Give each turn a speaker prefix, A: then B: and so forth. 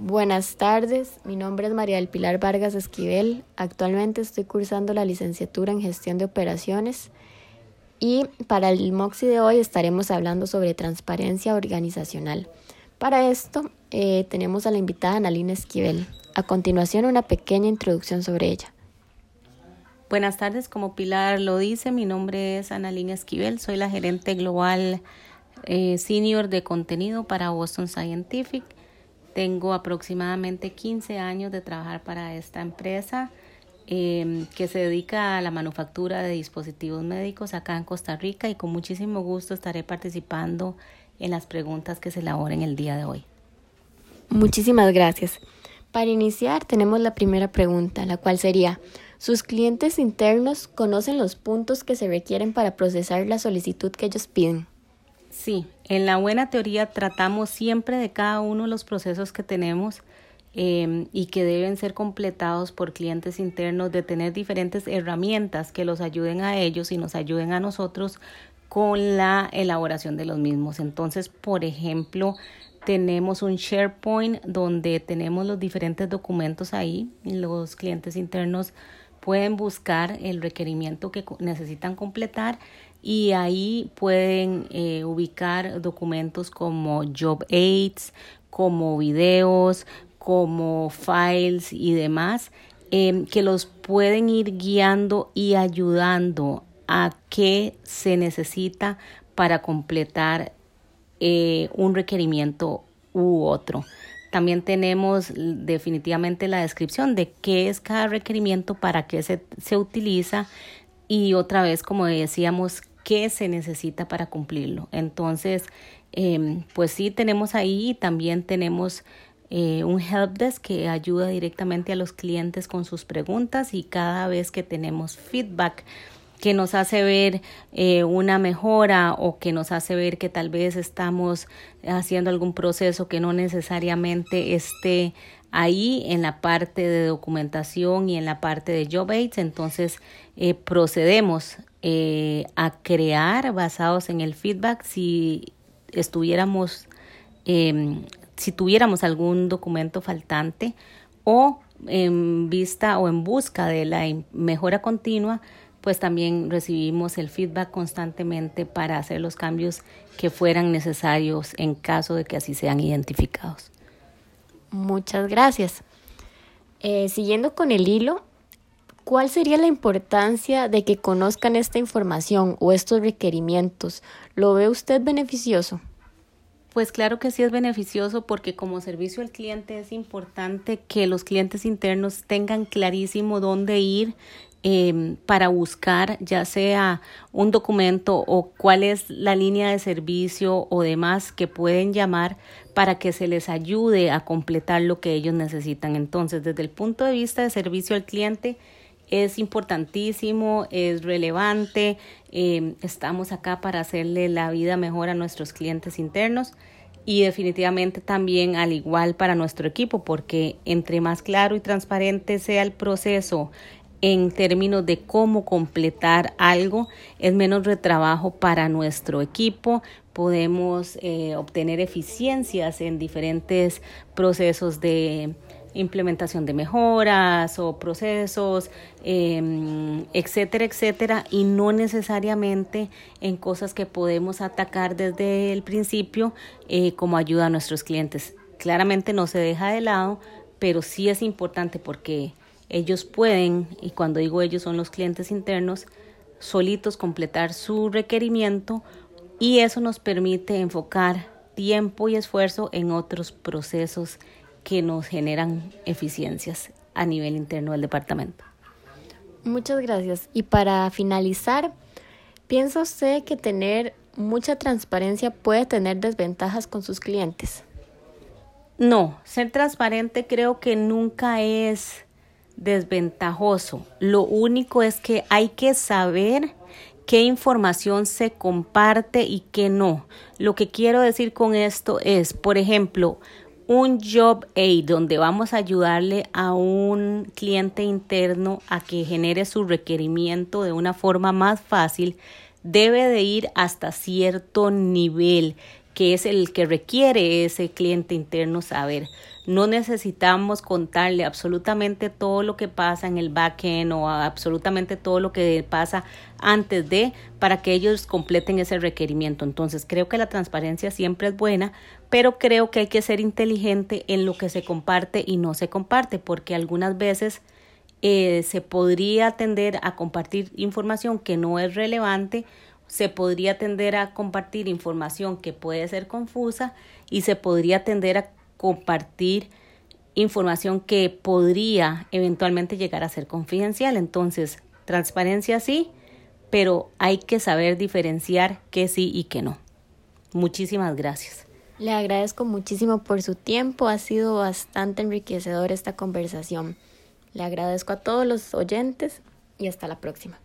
A: Buenas tardes, mi nombre es María del Pilar Vargas Esquivel. Actualmente estoy cursando la licenciatura en gestión de operaciones y para el MOXI de hoy estaremos hablando sobre transparencia organizacional. Para esto eh, tenemos a la invitada Analina Esquivel. A continuación una pequeña introducción sobre ella.
B: Buenas tardes, como Pilar lo dice, mi nombre es Analina Esquivel, soy la gerente global eh, senior de contenido para Boston Scientific tengo aproximadamente 15 años de trabajar para esta empresa em, que se dedica a la manufactura de dispositivos médicos acá en Costa Rica y con muchísimo gusto estaré participando en las preguntas que se elaboren el día de hoy.
A: Muchísimas gracias. Para iniciar tenemos la primera pregunta, la cual sería, ¿sus clientes internos conocen los puntos que se requieren para procesar la solicitud que ellos piden?
B: Sí, en la buena teoría tratamos siempre de cada uno de los procesos que tenemos em, y que deben ser completados por clientes internos, de tener diferentes herramientas que los ayuden a ellos y nos ayuden a nosotros con la elaboración de los mismos. Entonces, por ejemplo, tenemos un SharePoint donde tenemos los diferentes documentos ahí los clientes internos pueden buscar el requerimiento que necesitan completar y ahí pueden eh, ubicar documentos como job aids, como videos, como files y demás em, que los pueden ir guiando y ayudando a qué se necesita para completar eh, un requerimiento u otro. También tenemos definitivamente la descripción de qué es cada requerimiento, para qué se, se utiliza y otra vez, como decíamos, qué se necesita para cumplirlo. Entonces, em, pues sí, tenemos ahí también tenemos eh, un helpdesk que ayuda directamente a los clientes con sus preguntas y cada vez que tenemos feedback que nos hace ver eh, una mejora o que nos hace ver que tal vez estamos haciendo algún proceso que no necesariamente esté ahí en la parte de documentación y en la parte de job aids, entonces eh, procedemos eh, a crear basados en el feedback si estuviéramos, em, si tuviéramos algún documento faltante o en vista o en busca de la mejora continua, pues también recibimos el feedback constantemente para hacer los cambios que fueran necesarios en caso de que así sean identificados.
A: Muchas gracias. Eh, siguiendo con el hilo, ¿cuál sería la importancia de que conozcan esta información o estos requerimientos? ¿Lo ve usted beneficioso?
B: Pues claro que sí es beneficioso porque como servicio al cliente es importante que los clientes internos tengan clarísimo dónde ir Em, para buscar ya sea un documento o cuál es la línea de servicio o demás que pueden llamar para que se les ayude a completar lo que ellos necesitan. Entonces, desde el punto de vista de servicio al cliente, es importantísimo, es relevante, em, estamos acá para hacerle la vida mejor a nuestros clientes internos y definitivamente también al igual para nuestro equipo, porque entre más claro y transparente sea el proceso en términos de cómo completar algo, es menos retrabajo para nuestro equipo, podemos eh, obtener eficiencias en diferentes procesos de implementación de mejoras o procesos, em, etcétera, etcétera, y no necesariamente en cosas que podemos atacar desde el principio eh, como ayuda a nuestros clientes. Claramente no se deja de lado, pero sí es importante porque ellos pueden, y cuando digo ellos son los clientes internos, solitos completar su requerimiento y eso nos permite enfocar tiempo y esfuerzo en otros procesos que nos generan eficiencias a nivel interno del departamento.
A: Muchas gracias. Y para finalizar, ¿piensa usted que tener mucha transparencia puede tener desventajas con sus clientes?
B: No, ser transparente creo que nunca es desventajoso. Lo único es que hay que saber qué información se comparte y qué no. Lo que quiero decir con esto es, por ejemplo, un job aid donde vamos a ayudarle a un cliente interno a que genere su requerimiento de una forma más fácil, debe de ir hasta cierto nivel que es el que requiere ese cliente interno saber. No necesitamos contarle absolutamente todo lo que pasa en el backend o absolutamente todo lo que pasa antes de para que ellos completen ese requerimiento. Entonces creo que la transparencia siempre es buena, pero creo que hay que ser inteligente en lo que se comparte y no se comparte, porque algunas veces eh, se podría tender a compartir información que no es relevante, se podría tender a compartir información que puede ser confusa y se podría tender a compartir información que podría eventualmente llegar a ser confidencial. Entonces, transparencia sí, pero hay que saber diferenciar qué sí y qué no. Muchísimas gracias.
A: Le agradezco muchísimo por su tiempo, ha sido bastante enriquecedor esta conversación. Le agradezco a todos los oyentes y hasta la próxima.